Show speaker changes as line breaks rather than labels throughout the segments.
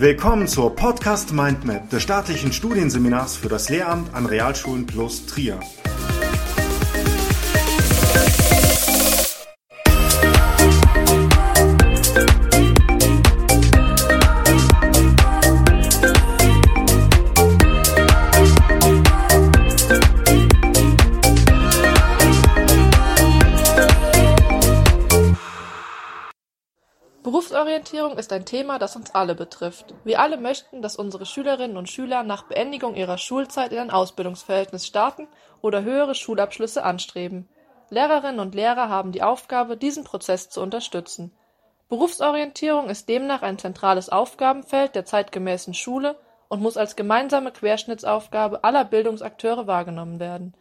Willkommen zur Podcast Mindmap des staatlichen Studienseminars für das Lehramt an Realschulen plus Trier.
Berufsorientierung ist ein Thema, das uns alle betrifft. Wir alle möchten, dass unsere Schülerinnen und Schüler nach Beendigung ihrer Schulzeit in ein Ausbildungsverhältnis starten oder höhere Schulabschlüsse anstreben. Lehrerinnen und Lehrer haben die Aufgabe, diesen Prozess zu unterstützen. Berufsorientierung ist demnach ein zentrales Aufgabenfeld der zeitgemäßen Schule und muss als gemeinsame Querschnittsaufgabe aller Bildungsakteure wahrgenommen werden.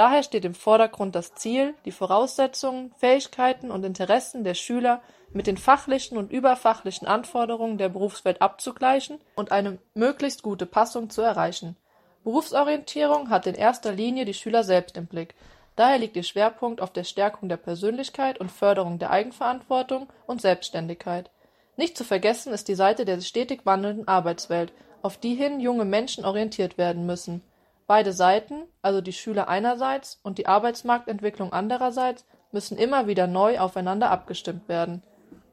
Daher steht im Vordergrund das Ziel, die Voraussetzungen, Fähigkeiten und Interessen der Schüler mit den fachlichen und überfachlichen Anforderungen der Berufswelt abzugleichen und eine möglichst gute Passung zu erreichen. Berufsorientierung hat in erster Linie die Schüler selbst im Blick. Daher liegt ihr Schwerpunkt auf der Stärkung der Persönlichkeit und Förderung der Eigenverantwortung und Selbstständigkeit. Nicht zu vergessen ist die Seite der stetig wandelnden Arbeitswelt, auf die hin junge Menschen orientiert werden müssen. Beide Seiten, also die Schüler einerseits und die Arbeitsmarktentwicklung andererseits, müssen immer wieder neu aufeinander abgestimmt werden.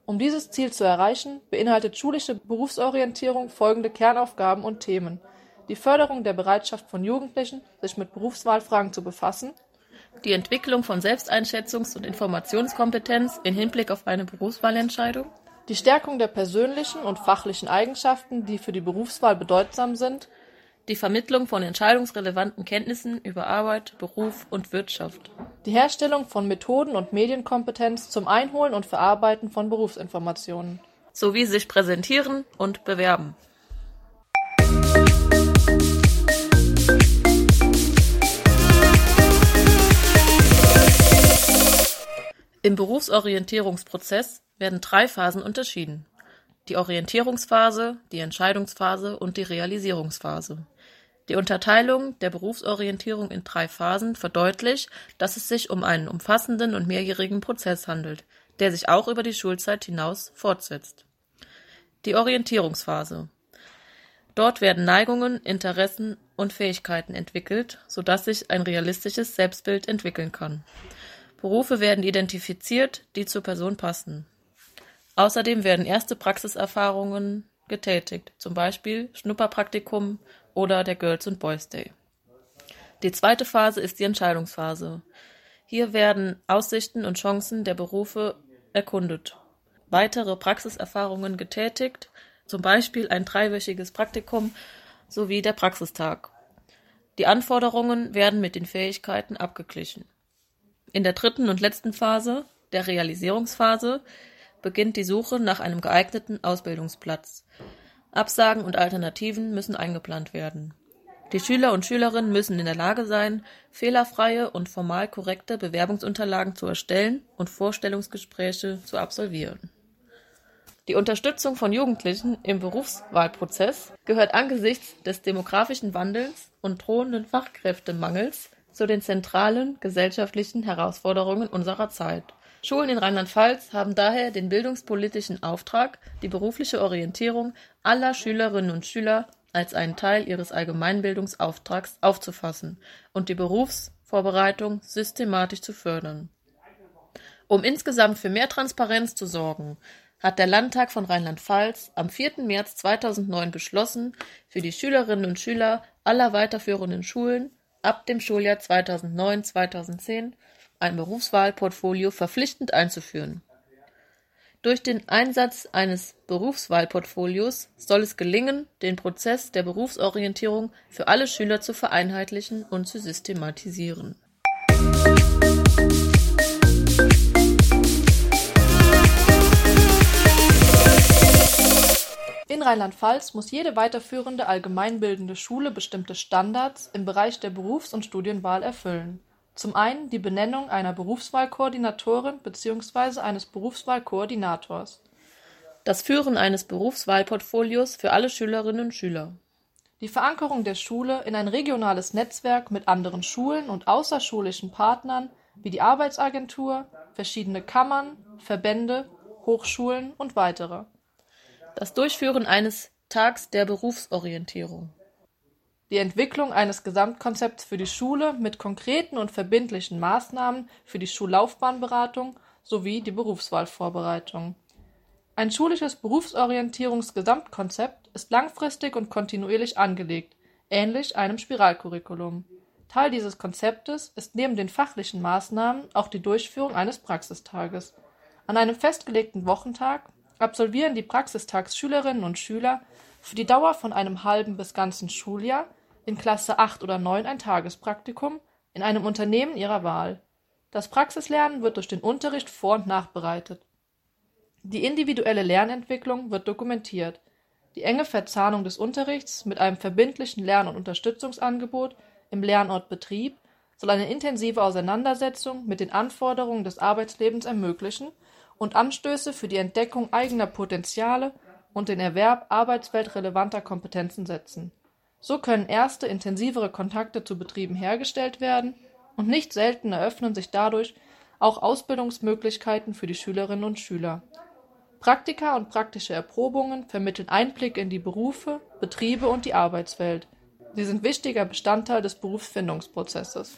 Um dieses Ziel zu erreichen, beinhaltet schulische Berufsorientierung folgende Kernaufgaben und Themen: die Förderung der Bereitschaft von Jugendlichen, sich mit Berufswahlfragen zu befassen,
die Entwicklung von Selbsteinschätzungs- und Informationskompetenz in Hinblick auf eine Berufswahlentscheidung,
die Stärkung der persönlichen und fachlichen Eigenschaften, die für die Berufswahl bedeutsam sind,
die Vermittlung von entscheidungsrelevanten Kenntnissen über Arbeit, Beruf und Wirtschaft,
die Herstellung von Methoden und Medienkompetenz zum Einholen und Verarbeiten von Berufsinformationen.
Sowie sich präsentieren und bewerben. Im Berufsorientierungsprozess werden drei Phasen unterschieden: die Orientierungsphase, die Entscheidungsphase und die Realisierungsphase. Die Unterteilung der Berufsorientierung in drei Phasen verdeutlicht, dass es sich um einen umfassenden und mehrjährigen Prozess handelt, der sich auch über die Schulzeit hinaus fortsetzt. Die Orientierungsphase. Dort werden Neigungen, Interessen und Fähigkeiten entwickelt, sodass sich ein realistisches Selbstbild entwickeln kann. Berufe werden identifiziert, die zur Person passen. Außerdem werden erste Praxiserfahrungen getätigt, zum Beispiel Schnupperpraktikum oder der Girls and Boys Day. Die zweite Phase ist die Entscheidungsphase. Hier werden Aussichten und Chancen der Berufe erkundet, weitere Praxiserfahrungen getätigt, zum Beispiel ein dreiwöchiges Praktikum sowie der Praxistag. Die Anforderungen werden mit den Fähigkeiten abgeglichen. In der dritten und letzten Phase, der Realisierungsphase, beginnt die Suche nach einem geeigneten Ausbildungsplatz. Absagen und Alternativen müssen eingeplant werden. Die Schüler und Schülerinnen müssen in der Lage sein, fehlerfreie und formal korrekte Bewerbungsunterlagen zu erstellen und Vorstellungsgespräche zu absolvieren. Die Unterstützung von Jugendlichen im Berufswahlprozess gehört angesichts des demografischen Wandels und drohenden Fachkräftemangels zu den zentralen gesellschaftlichen Herausforderungen unserer Zeit. Schulen in Rheinland-Pfalz haben daher den bildungspolitischen Auftrag, die berufliche Orientierung aller Schülerinnen und Schüler als einen Teil ihres Allgemeinbildungsauftrags aufzufassen und die Berufsvorbereitung systematisch zu fördern. Um insgesamt für mehr Transparenz zu sorgen, hat der Landtag von Rheinland-Pfalz am 4. März 2009 beschlossen, für die Schülerinnen und Schüler aller weiterführenden Schulen ab dem Schuljahr 2009/2010 ein Berufswahlportfolio verpflichtend einzuführen. Durch den Einsatz eines Berufswahlportfolios soll es gelingen, den Prozess der Berufsorientierung für alle Schüler zu vereinheitlichen und zu systematisieren.
In Rheinland-Pfalz muss jede weiterführende allgemeinbildende Schule bestimmte Standards im Bereich der Berufs- und Studienwahl erfüllen zum einen die Benennung einer Berufswahlkoordinatorin bzw. eines Berufswahlkoordinators.
Das Führen eines Berufswahlportfolios für alle Schülerinnen und Schüler.
Die Verankerung der Schule in ein regionales Netzwerk mit anderen Schulen und außerschulischen Partnern wie die Arbeitsagentur, verschiedene Kammern, Verbände, Hochschulen und weitere.
Das Durchführen eines Tags der Berufsorientierung.
Die Entwicklung eines Gesamtkonzepts für die Schule mit konkreten und verbindlichen Maßnahmen für die Schullaufbahnberatung sowie die Berufswahlvorbereitung. Ein schulisches Berufsorientierungsgesamtkonzept ist langfristig und kontinuierlich angelegt, ähnlich einem Spiralcurriculum. Teil dieses Konzeptes ist neben den fachlichen Maßnahmen auch die Durchführung eines Praxistages. An einem festgelegten Wochentag absolvieren die Praxistagsschülerinnen und Schüler für die Dauer von einem halben bis ganzen Schuljahr in Klasse 8 oder 9 ein Tagespraktikum in einem Unternehmen ihrer Wahl. Das Praxislernen wird durch den Unterricht vor und nachbereitet. Die individuelle Lernentwicklung wird dokumentiert. Die enge Verzahnung des Unterrichts mit einem verbindlichen Lern- und Unterstützungsangebot im Lernort Betrieb soll eine intensive Auseinandersetzung mit den Anforderungen des Arbeitslebens ermöglichen und Anstöße für die Entdeckung eigener Potenziale und den Erwerb arbeitsweltrelevanter Kompetenzen setzen. So können erste intensivere Kontakte zu Betrieben hergestellt werden und nicht selten eröffnen sich dadurch auch Ausbildungsmöglichkeiten für die Schülerinnen und Schüler. Praktika und praktische Erprobungen vermitteln Einblick in die Berufe, Betriebe und die Arbeitswelt. Sie sind wichtiger Bestandteil des Berufsfindungsprozesses.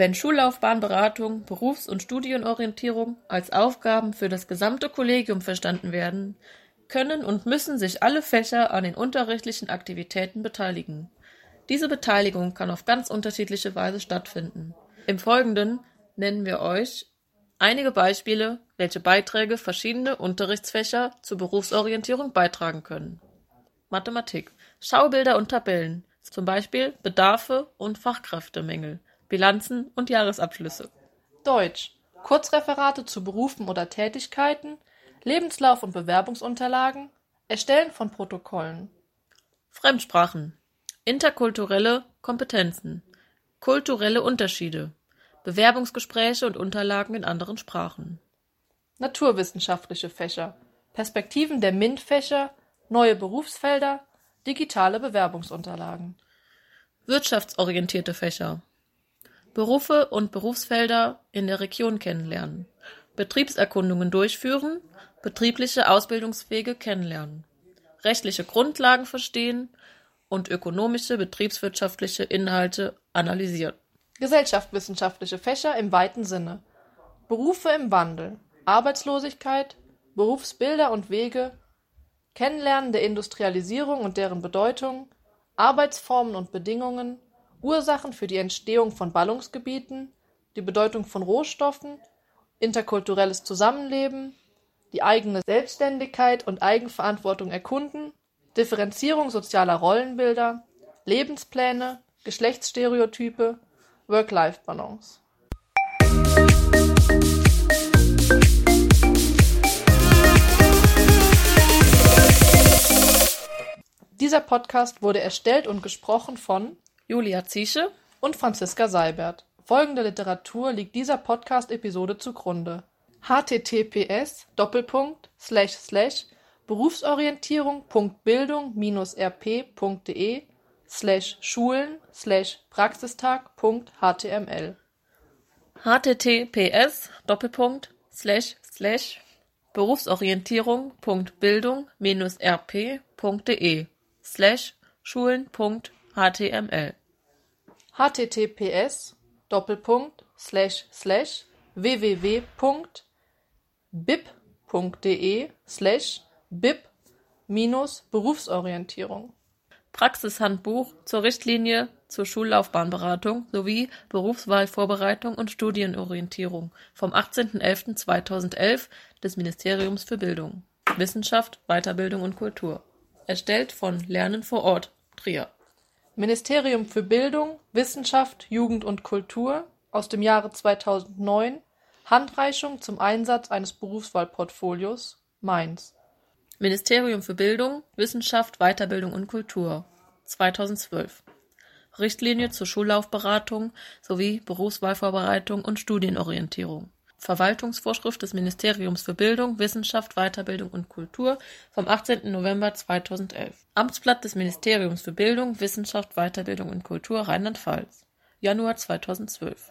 Wenn Schullaufbahnberatung, Berufs- und Studienorientierung als Aufgaben für das gesamte Kollegium verstanden werden, können und müssen sich alle Fächer an den unterrichtlichen Aktivitäten beteiligen. Diese Beteiligung kann auf ganz unterschiedliche Weise stattfinden. Im Folgenden nennen wir euch einige Beispiele, welche Beiträge verschiedene Unterrichtsfächer zur Berufsorientierung beitragen können. Mathematik. Schaubilder und Tabellen, zum Beispiel Bedarfe und Fachkräftemängel, Bilanzen und Jahresabschlüsse.
Deutsch. Kurzreferate zu Berufen oder Tätigkeiten, Lebenslauf und Bewerbungsunterlagen, Erstellen von Protokollen.
Fremdsprachen. Interkulturelle Kompetenzen. Kulturelle Unterschiede. Bewerbungsgespräche und Unterlagen in anderen Sprachen.
Naturwissenschaftliche Fächer. Perspektiven der MINT-Fächer, neue Berufsfelder, digitale Bewerbungsunterlagen.
Wirtschaftsorientierte Fächer. Berufe und Berufsfelder in der Region kennenlernen, Betriebserkundungen durchführen, betriebliche Ausbildungswege kennenlernen, rechtliche Grundlagen verstehen und ökonomische betriebswirtschaftliche Inhalte analysieren.
Gesellschaftswissenschaftliche Fächer im weiten Sinne. Berufe im Wandel, Arbeitslosigkeit, Berufsbilder und Wege, Kennenlernen der Industrialisierung und deren Bedeutung, Arbeitsformen und Bedingungen, Ursachen für die Entstehung von Ballungsgebieten, die Bedeutung von Rohstoffen, interkulturelles Zusammenleben, die eigene Selbstständigkeit und Eigenverantwortung erkunden, Differenzierung sozialer Rollenbilder, Lebenspläne, Geschlechtsstereotype, Work-Life-Balance. Dieser Podcast wurde erstellt und gesprochen von
Julia Ziesche
und Franziska Seibert. Folgende Literatur liegt dieser Podcast-Episode zugrunde: https berufsorientierung.bildung-rp.de slash schulen slash praxistag.html
https berufsorientierung.bildung-rp.de slash schulen.html
https www.bib.de slash bib-berufsorientierung
Praxishandbuch zur Richtlinie zur Schullaufbahnberatung sowie Berufswahlvorbereitung und Studienorientierung vom 18.11.2011 des Ministeriums für Bildung, Wissenschaft, Weiterbildung und Kultur. Erstellt von Lernen vor Ort, Trier.
Ministerium für Bildung, Wissenschaft, Jugend und Kultur aus dem Jahre 2009 Handreichung zum Einsatz eines Berufswahlportfolios Mainz.
Ministerium für Bildung, Wissenschaft, Weiterbildung und Kultur 2012 Richtlinie zur Schullaufberatung sowie Berufswahlvorbereitung und Studienorientierung Verwaltungsvorschrift des Ministeriums für Bildung, Wissenschaft, Weiterbildung und Kultur vom 18. November 2011. Amtsblatt des Ministeriums für Bildung, Wissenschaft, Weiterbildung und Kultur Rheinland-Pfalz. Januar 2012.